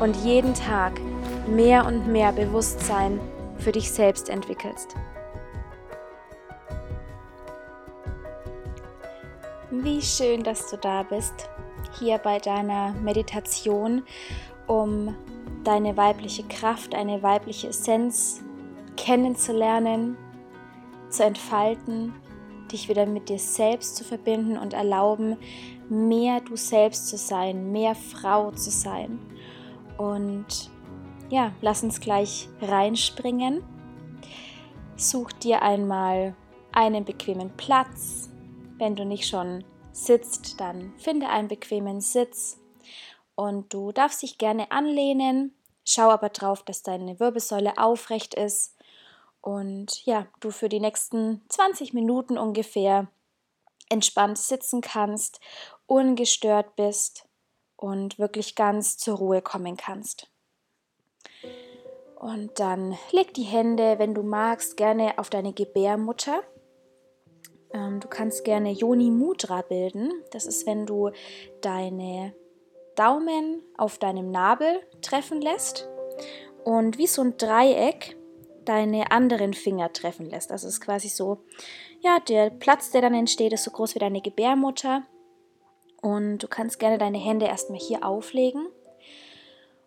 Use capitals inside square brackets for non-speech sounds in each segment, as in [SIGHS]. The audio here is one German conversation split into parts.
und jeden Tag mehr und mehr Bewusstsein für dich selbst entwickelst. Wie schön, dass du da bist, hier bei deiner Meditation, um deine weibliche Kraft, eine weibliche Essenz kennenzulernen, zu entfalten dich wieder mit dir selbst zu verbinden und erlauben, mehr du selbst zu sein, mehr Frau zu sein. Und ja, lass uns gleich reinspringen. Such dir einmal einen bequemen Platz. Wenn du nicht schon sitzt, dann finde einen bequemen Sitz. Und du darfst dich gerne anlehnen. Schau aber drauf, dass deine Wirbelsäule aufrecht ist und ja, du für die nächsten 20 Minuten ungefähr entspannt sitzen kannst, ungestört bist und wirklich ganz zur Ruhe kommen kannst. Und dann leg die Hände, wenn du magst, gerne auf deine Gebärmutter. Ähm, du kannst gerne Yoni Mudra bilden. Das ist, wenn du deine Daumen auf deinem Nabel treffen lässt und wie so ein Dreieck deine anderen Finger treffen lässt. Also es ist quasi so, ja, der Platz, der dann entsteht, ist so groß wie deine Gebärmutter. Und du kannst gerne deine Hände erstmal hier auflegen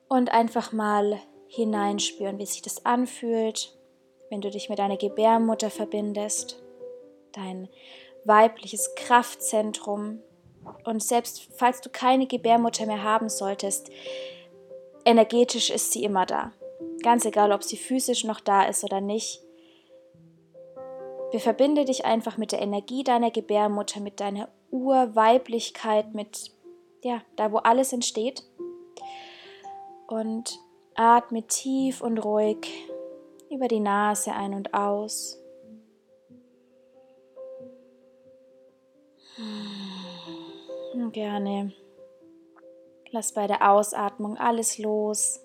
und einfach mal hineinspüren, wie sich das anfühlt, wenn du dich mit deiner Gebärmutter verbindest, dein weibliches Kraftzentrum. Und selbst falls du keine Gebärmutter mehr haben solltest, energetisch ist sie immer da. Ganz egal, ob sie physisch noch da ist oder nicht. Wir verbinde dich einfach mit der Energie deiner Gebärmutter, mit deiner Urweiblichkeit, mit ja, da wo alles entsteht. Und atme tief und ruhig über die Nase ein und aus. Gerne. Lass bei der Ausatmung alles los.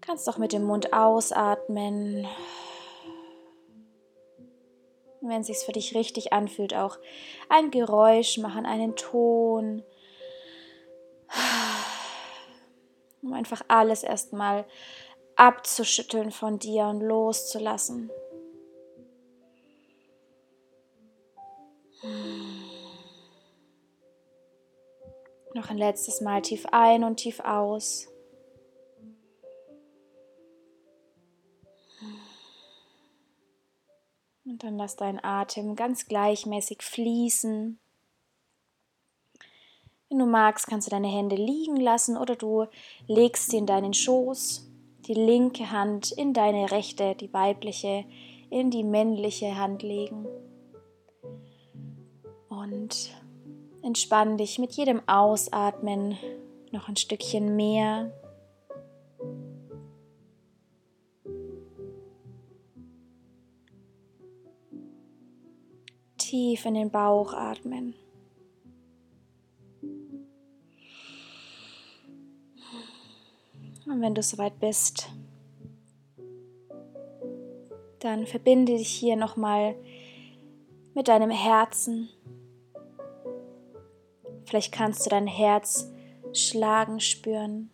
Kannst auch mit dem Mund ausatmen. Wenn es sich für dich richtig anfühlt, auch ein Geräusch machen, einen Ton. [SIGHS] Um einfach alles erstmal abzuschütteln von dir und loszulassen. [SIGHS] Noch ein letztes Mal tief ein und tief aus. Und dann lass deinen Atem ganz gleichmäßig fließen. Wenn du magst, kannst du deine Hände liegen lassen oder du legst sie in deinen Schoß, die linke Hand in deine rechte, die weibliche in die männliche Hand legen. Und entspann dich mit jedem Ausatmen noch ein Stückchen mehr tief in den Bauch atmen. Und wenn du soweit bist, dann verbinde dich hier nochmal mit deinem Herzen. Vielleicht kannst du dein Herz schlagen spüren.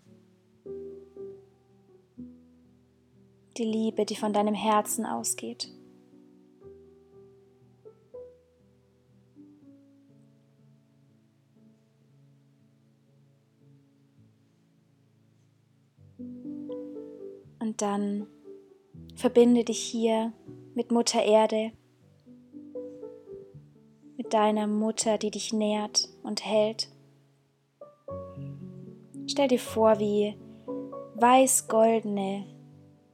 Die Liebe, die von deinem Herzen ausgeht. Und dann verbinde dich hier mit Mutter Erde, mit deiner Mutter, die dich nährt und hält. Stell dir vor, wie weiß-goldene,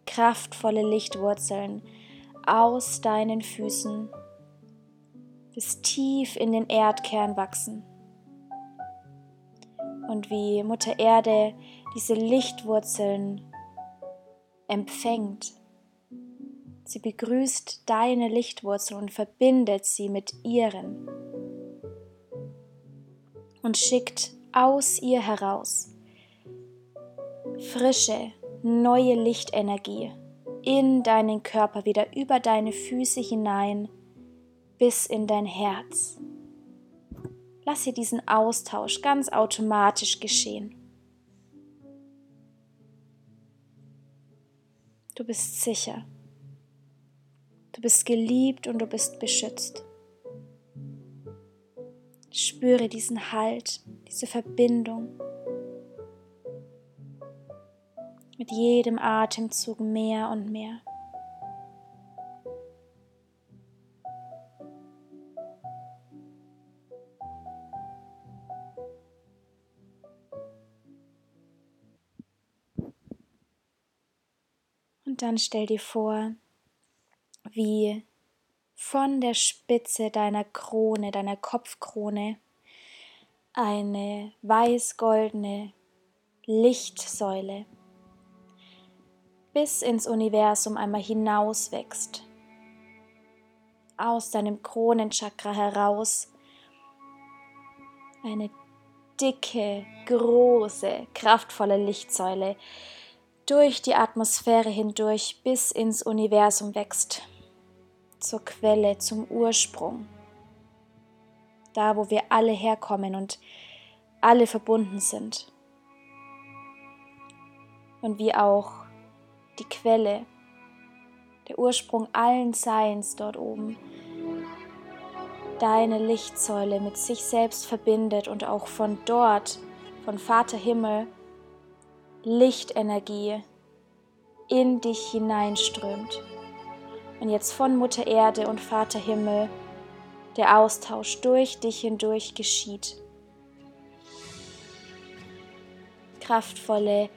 kraftvolle Lichtwurzeln aus deinen Füßen bis tief in den Erdkern wachsen. Und wie Mutter Erde diese Lichtwurzeln empfängt. Sie begrüßt deine Lichtwurzel und verbindet sie mit ihren und schickt aus ihr heraus frische, neue Lichtenergie in deinen Körper wieder über deine Füße hinein bis in dein Herz. Lass hier diesen Austausch ganz automatisch geschehen. Du bist sicher. Du bist geliebt und du bist beschützt. Spüre diesen Halt, diese Verbindung. Mit jedem Atemzug mehr und mehr. Und dann stell dir vor, wie von der Spitze deiner Krone, deiner Kopfkrone, eine weiß-goldene Lichtsäule bis ins Universum einmal hinaus wächst. Aus deinem Kronenchakra heraus eine dicke, große, kraftvolle Lichtsäule, durch die Atmosphäre hindurch bis ins Universum wächst, zur Quelle, zum Ursprung, da wo wir alle herkommen und alle verbunden sind. Und wie auch die Quelle, der Ursprung allen Seins dort oben, deine Lichtsäule mit sich selbst verbindet und auch von dort, von Vater Himmel, Lichtenergie in dich hineinströmt. Und jetzt von Mutter Erde und Vater Himmel der Austausch durch dich hindurch geschieht. Kraftvolle,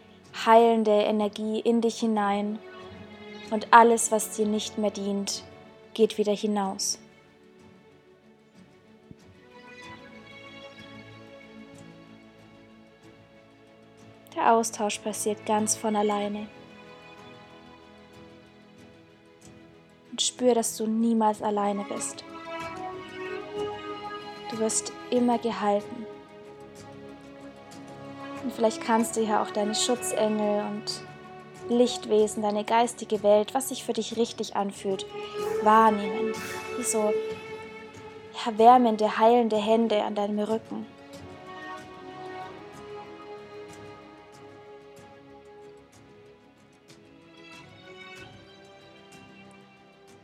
heilende Energie in dich hinein und alles, was dir nicht mehr dient, geht wieder hinaus. Austausch passiert ganz von alleine. Und spür, dass du niemals alleine bist. Du wirst immer gehalten. Und vielleicht kannst du ja auch deine Schutzengel und Lichtwesen, deine geistige Welt, was sich für dich richtig anfühlt, wahrnehmen. Wie so ja, wärmende, heilende Hände an deinem Rücken.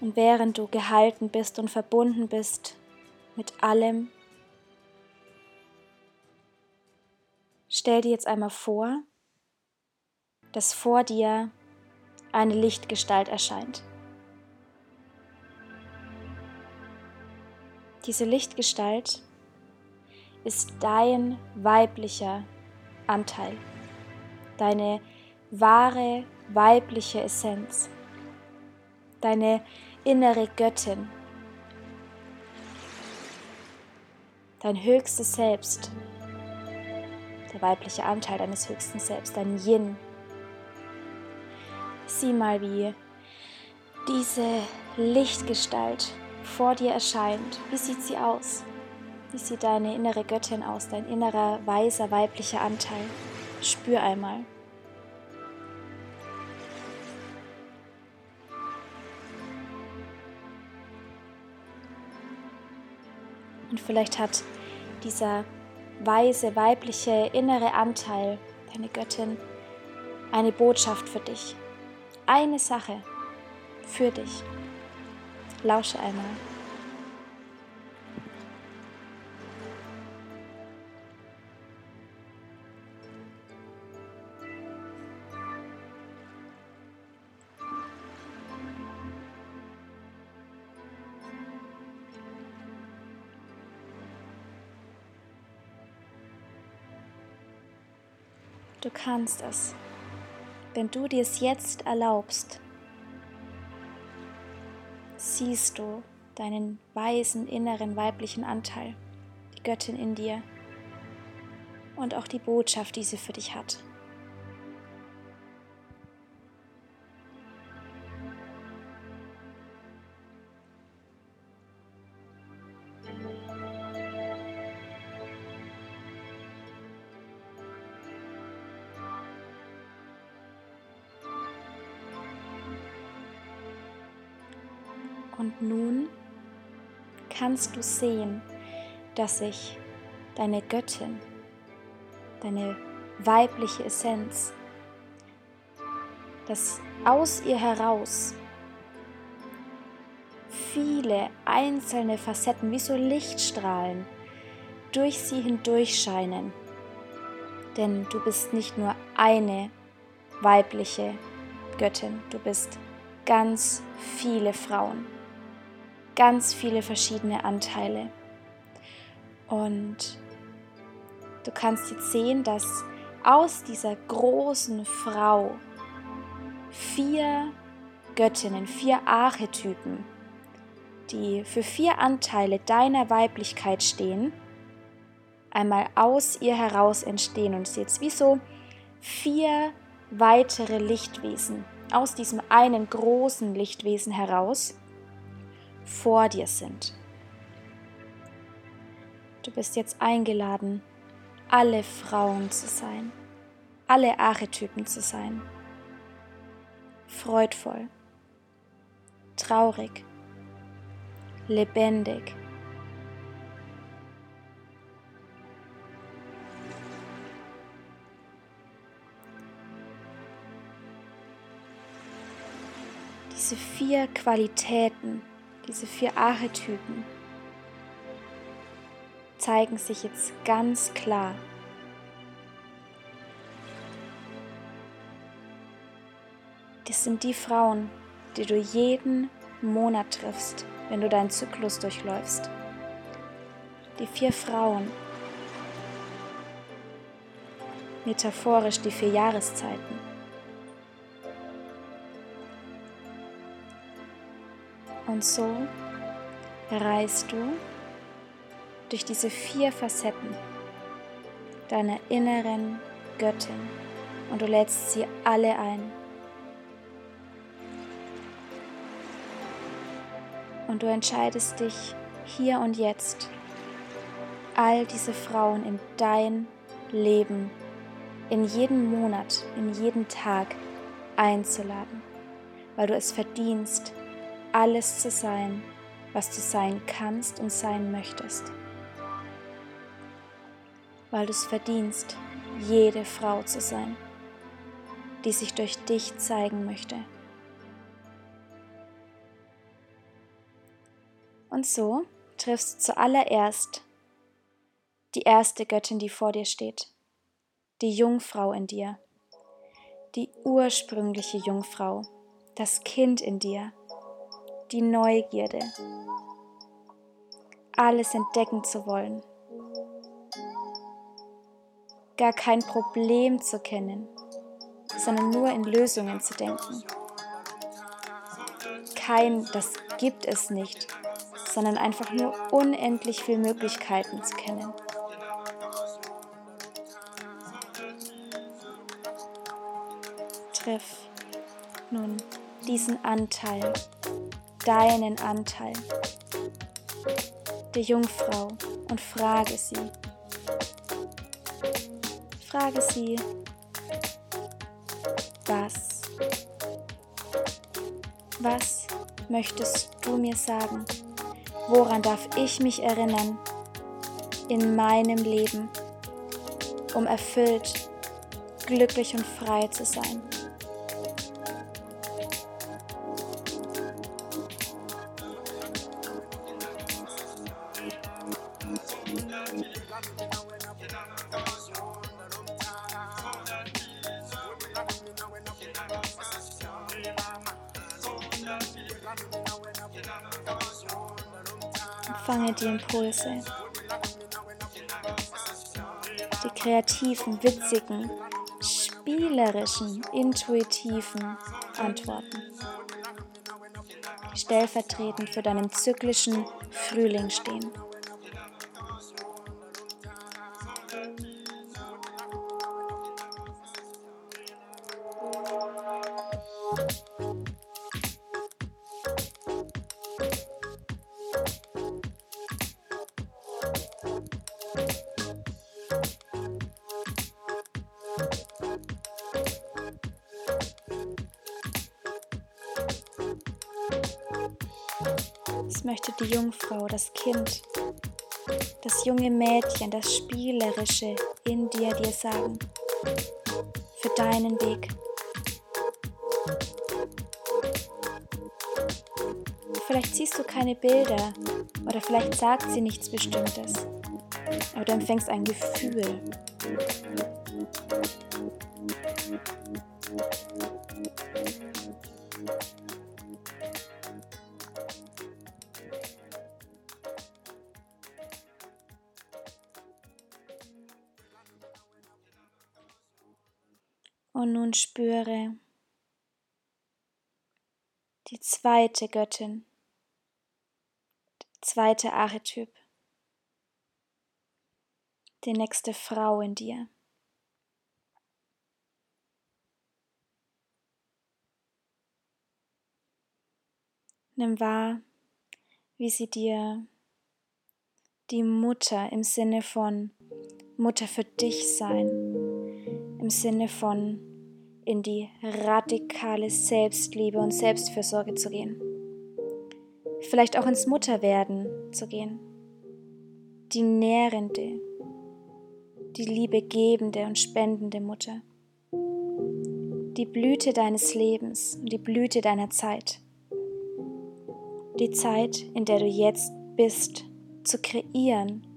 Und während du gehalten bist und verbunden bist mit allem, stell dir jetzt einmal vor, dass vor dir eine Lichtgestalt erscheint. Diese Lichtgestalt ist dein weiblicher Anteil, deine wahre weibliche Essenz, deine innere Göttin, dein höchstes Selbst, der weibliche Anteil deines höchsten Selbst, dein Yin. Sieh mal, wie diese Lichtgestalt vor dir erscheint. Wie sieht sie aus? Wie sieht deine innere Göttin aus, dein innerer weiser weiblicher Anteil? Spür einmal. Und vielleicht hat dieser weise, weibliche, innere Anteil, deine Göttin, eine Botschaft für dich. Eine Sache für dich. Lausche einmal. Kannst es, wenn du dir es jetzt erlaubst. Siehst du deinen weisen inneren weiblichen Anteil, die Göttin in dir und auch die Botschaft, die sie für dich hat. Kannst du sehen, dass sich deine Göttin, deine weibliche Essenz, dass aus ihr heraus viele einzelne Facetten wie so Lichtstrahlen durch sie hindurch scheinen. Denn du bist nicht nur eine weibliche Göttin, du bist ganz viele Frauen ganz viele verschiedene Anteile. Und du kannst jetzt sehen, dass aus dieser großen Frau vier Göttinnen, vier Archetypen, die für vier Anteile deiner Weiblichkeit stehen, einmal aus ihr heraus entstehen. Und jetzt wie so vier weitere Lichtwesen aus diesem einen großen Lichtwesen heraus vor dir sind. Du bist jetzt eingeladen, alle Frauen zu sein, alle Archetypen zu sein. Freudvoll, traurig, lebendig. Diese vier Qualitäten diese vier Archetypen zeigen sich jetzt ganz klar. Das sind die Frauen, die du jeden Monat triffst, wenn du deinen Zyklus durchläufst. Die vier Frauen, metaphorisch die vier Jahreszeiten. Und so reist du durch diese vier Facetten deiner inneren Göttin und du lädst sie alle ein. Und du entscheidest dich hier und jetzt, all diese Frauen in dein Leben, in jeden Monat, in jeden Tag einzuladen, weil du es verdienst, alles zu sein, was du sein kannst und sein möchtest. Weil du es verdienst, jede Frau zu sein, die sich durch dich zeigen möchte. Und so triffst du zuallererst die erste Göttin, die vor dir steht, die Jungfrau in dir, die ursprüngliche Jungfrau, das Kind in dir, die Neugierde, alles entdecken zu wollen, gar kein Problem zu kennen, sondern nur in Lösungen zu denken. Kein, das gibt es nicht, sondern einfach nur unendlich viele Möglichkeiten zu kennen. Triff nun diesen Anteil deinen Anteil der Jungfrau und frage sie. Frage sie, was? Was möchtest du mir sagen? Woran darf ich mich erinnern in meinem Leben, um erfüllt, glücklich und frei zu sein? Empfange die Impulse, die kreativen, witzigen, spielerischen, intuitiven Antworten, die stellvertretend für deinen zyklischen Frühling stehen. Jungfrau, das Kind, das junge Mädchen, das Spielerische in dir dir sagen. Für deinen Weg. Vielleicht siehst du keine Bilder oder vielleicht sagt sie nichts Bestimmtes, aber du empfängst ein Gefühl. Und spüre. Die zweite Göttin, der zweite Archetyp, die nächste Frau in dir. Nimm wahr, wie sie dir die Mutter im Sinne von Mutter für dich sein, im Sinne von in die radikale Selbstliebe und Selbstfürsorge zu gehen. Vielleicht auch ins Mutterwerden zu gehen. Die nährende, die liebegebende und spendende Mutter. Die Blüte deines Lebens und die Blüte deiner Zeit. Die Zeit, in der du jetzt bist, zu kreieren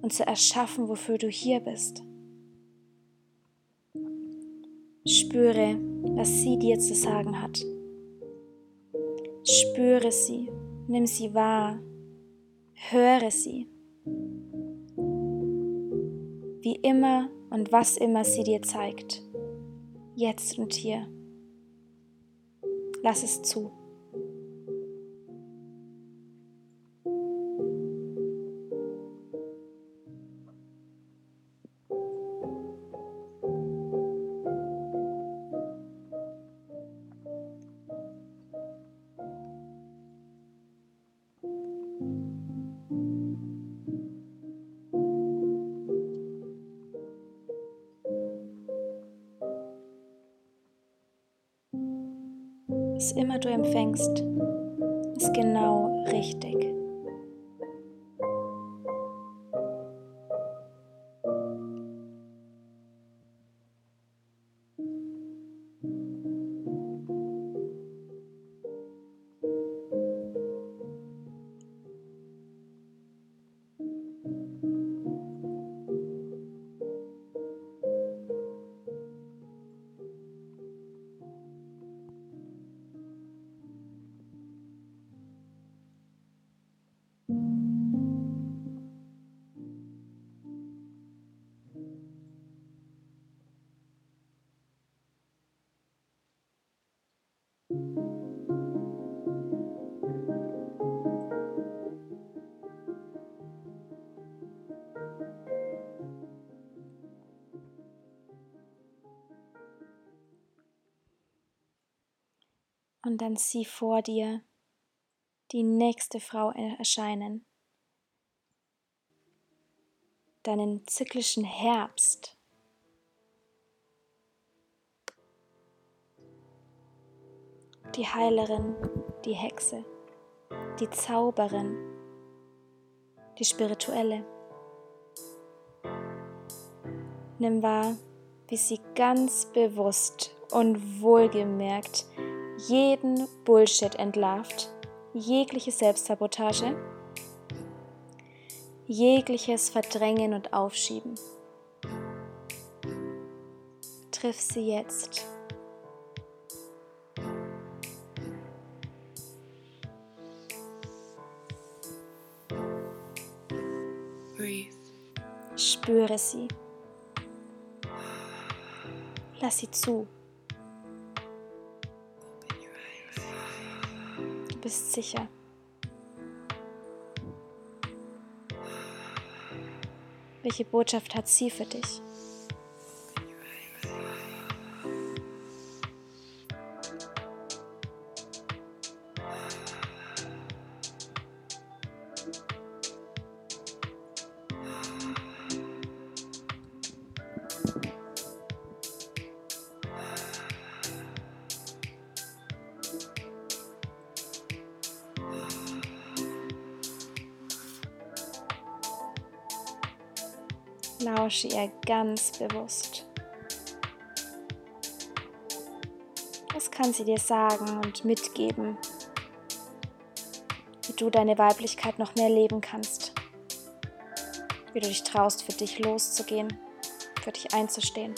und zu erschaffen, wofür du hier bist. Spüre, was sie dir zu sagen hat. Spüre sie, nimm sie wahr, höre sie. Wie immer und was immer sie dir zeigt, jetzt und hier. Lass es zu. Was immer du empfängst, ist genau richtig. Und dann sieh vor dir die nächste Frau erscheinen, deinen zyklischen Herbst. Die Heilerin, die Hexe, die Zauberin, die Spirituelle. Nimm wahr, wie sie ganz bewusst und wohlgemerkt jeden Bullshit entlarvt, jegliche Selbstsabotage, jegliches Verdrängen und Aufschieben. Triff sie jetzt. Spüre sie. Lass sie zu. Du bist sicher. Welche Botschaft hat sie für dich? Lausche ihr ganz bewusst. Was kann sie dir sagen und mitgeben, wie du deine Weiblichkeit noch mehr leben kannst? Wie du dich traust, für dich loszugehen, für dich einzustehen.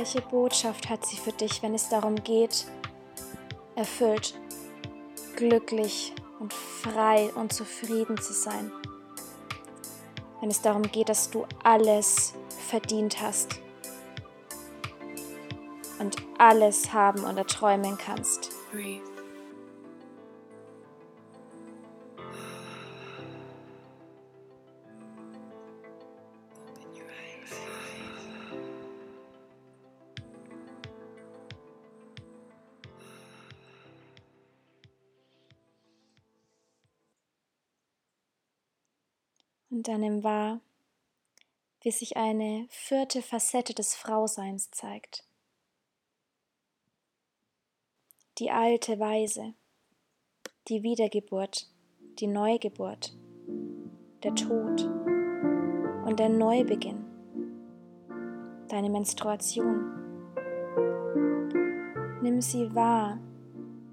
Welche Botschaft hat sie für dich, wenn es darum geht, erfüllt, glücklich und frei und zufrieden zu sein? Wenn es darum geht, dass du alles verdient hast und alles haben und erträumen kannst. Breathe. Und nimm wahr, wie sich eine vierte Facette des Frauseins zeigt. Die alte Weise, die Wiedergeburt, die Neugeburt, der Tod und der Neubeginn, deine Menstruation. Nimm sie wahr,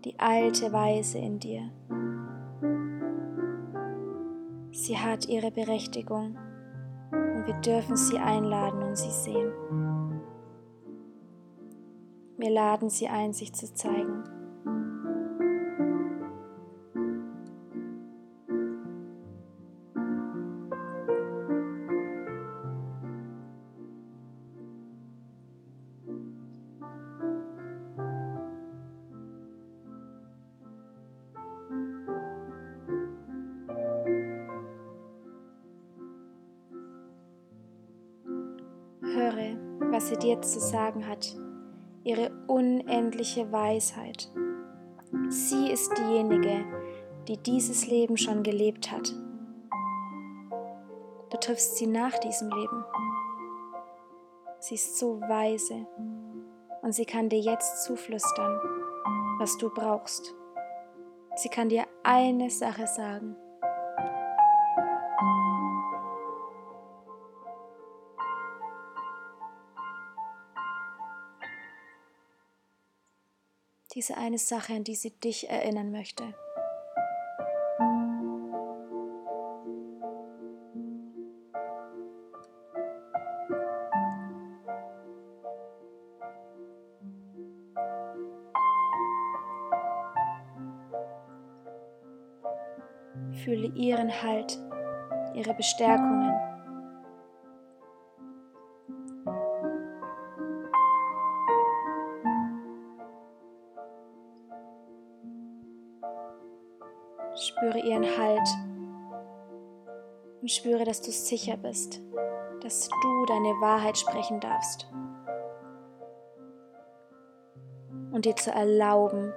die alte Weise in dir. Sie hat ihre Berechtigung und wir dürfen sie einladen und sie sehen. Wir laden sie ein, sich zu zeigen. Sie dir zu sagen hat, ihre unendliche Weisheit. Sie ist diejenige, die dieses Leben schon gelebt hat. Du triffst sie nach diesem Leben. Sie ist so weise und sie kann dir jetzt zuflüstern, was du brauchst. Sie kann dir eine Sache sagen. Diese eine Sache, an die sie dich erinnern möchte. Fühle ihren Halt, ihre Bestärkungen. Und spüre, dass du sicher bist, dass du deine Wahrheit sprechen darfst. Und dir zu erlauben,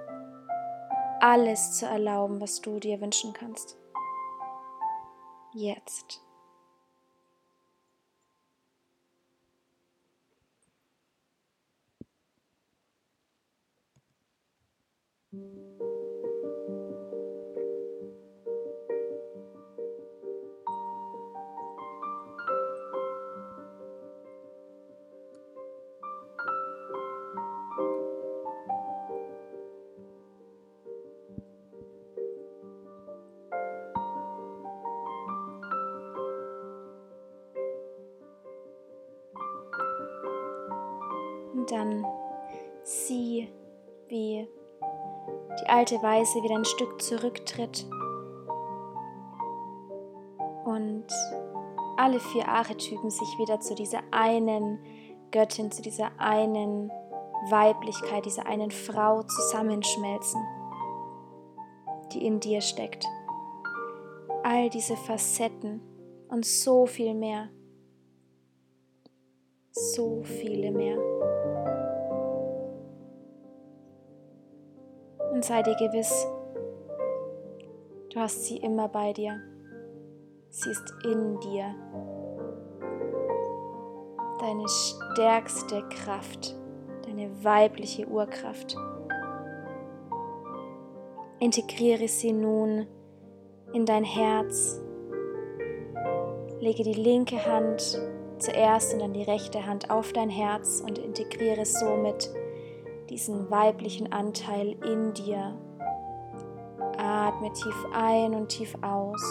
alles zu erlauben, was du dir wünschen kannst. Jetzt. Dann sieh, wie die alte Weise wieder ein Stück zurücktritt und alle vier Archetypen sich wieder zu dieser einen Göttin, zu dieser einen Weiblichkeit, dieser einen Frau zusammenschmelzen, die in dir steckt. All diese Facetten und so viel mehr. So viele mehr. Und sei dir gewiss, du hast sie immer bei dir. Sie ist in dir. Deine stärkste Kraft, deine weibliche Urkraft. Integriere sie nun in dein Herz. Lege die linke Hand zuerst und dann die rechte Hand auf dein Herz und integriere somit diesen weiblichen Anteil in dir. Atme tief ein und tief aus.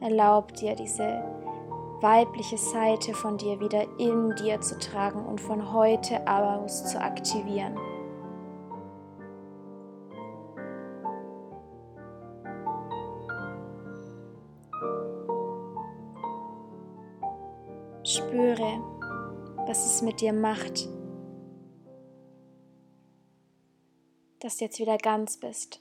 Erlaub dir diese weibliche Seite von dir wieder in dir zu tragen und von heute aus zu aktivieren. Was es mit dir macht, dass du jetzt wieder ganz bist,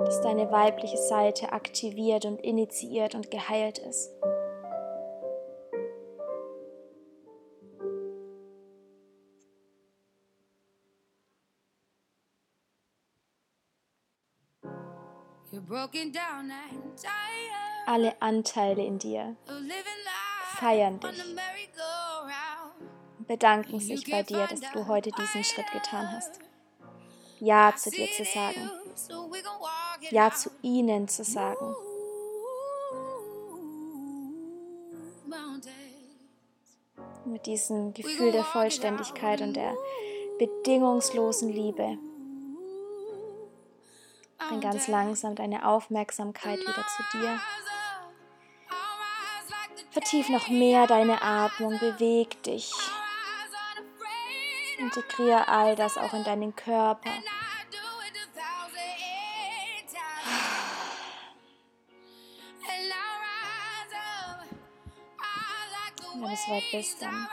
dass deine weibliche Seite aktiviert und initiiert und geheilt ist. Alle Anteile in dir feiern dich und bedanken sich bei dir, dass du heute diesen Schritt getan hast. Ja zu dir zu sagen. Ja zu ihnen zu sagen. Mit diesem Gefühl der Vollständigkeit und der bedingungslosen Liebe. Bring ganz langsam deine Aufmerksamkeit wieder zu dir. Vertief noch mehr deine Atmung, beweg dich. Integriere all das auch in deinen Körper. Wenn du soweit bist, dann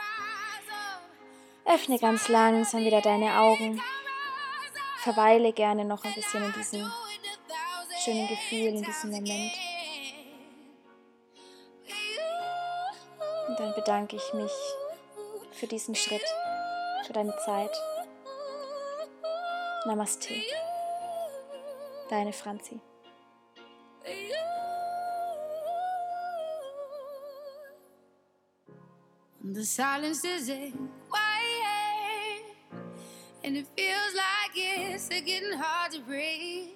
öffne ganz langsam wieder deine Augen. Verweile gerne noch ein bisschen in diesem schönen Gefühl, in diesem Moment. Dann bedanke ich mich für diesen Schritt, für deine Zeit. Namaste. Deine Franzi. The silence is quiet, and it feels like it's getting hard to breathe.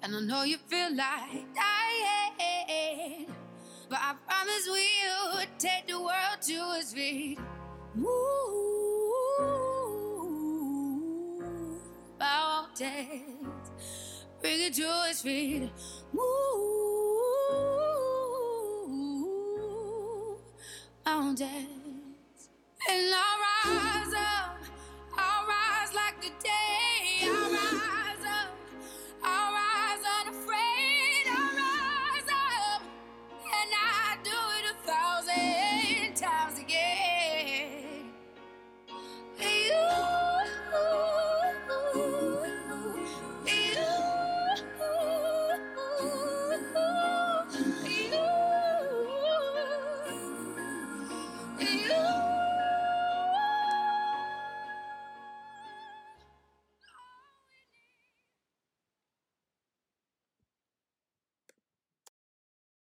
And I know you feel like dying, but I promise we'll take the world to its feet. Move mountains, bring it to its feet. Move mountains, and I